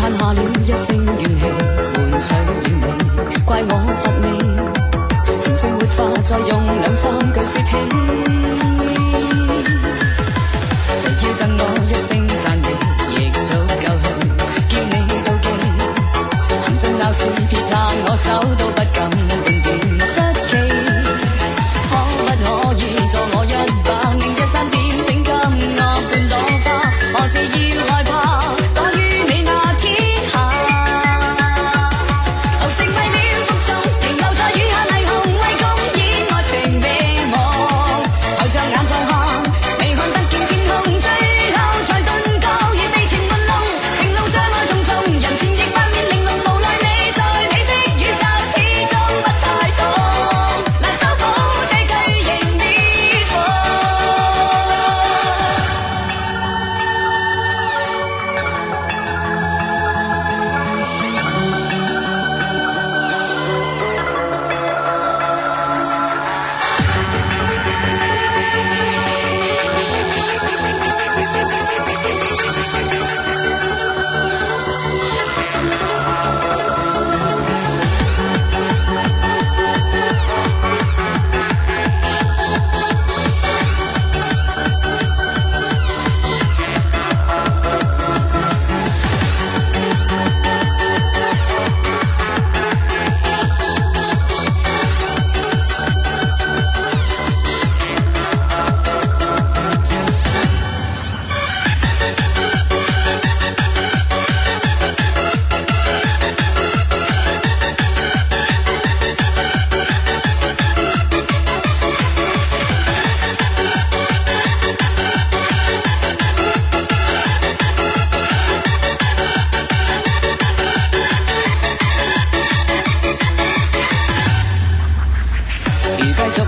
叹下了一声怨气换上了你怪我乏味情绪没法再用两三句说起谁要赠我一声赞美亦足够去叫你妒忌含辛闹市撇下我手都不敢碰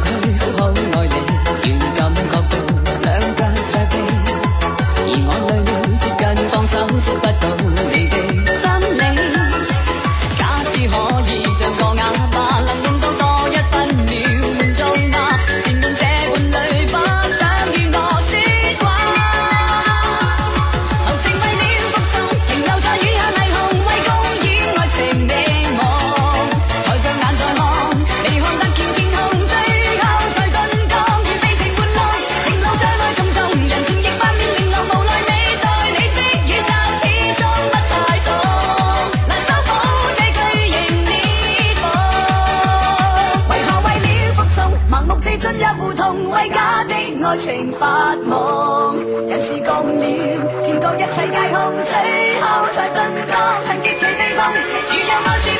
could 同为假的爱情发梦。人事共了，全觉一切皆空，最后才顿觉曾经最悲梦，如有我。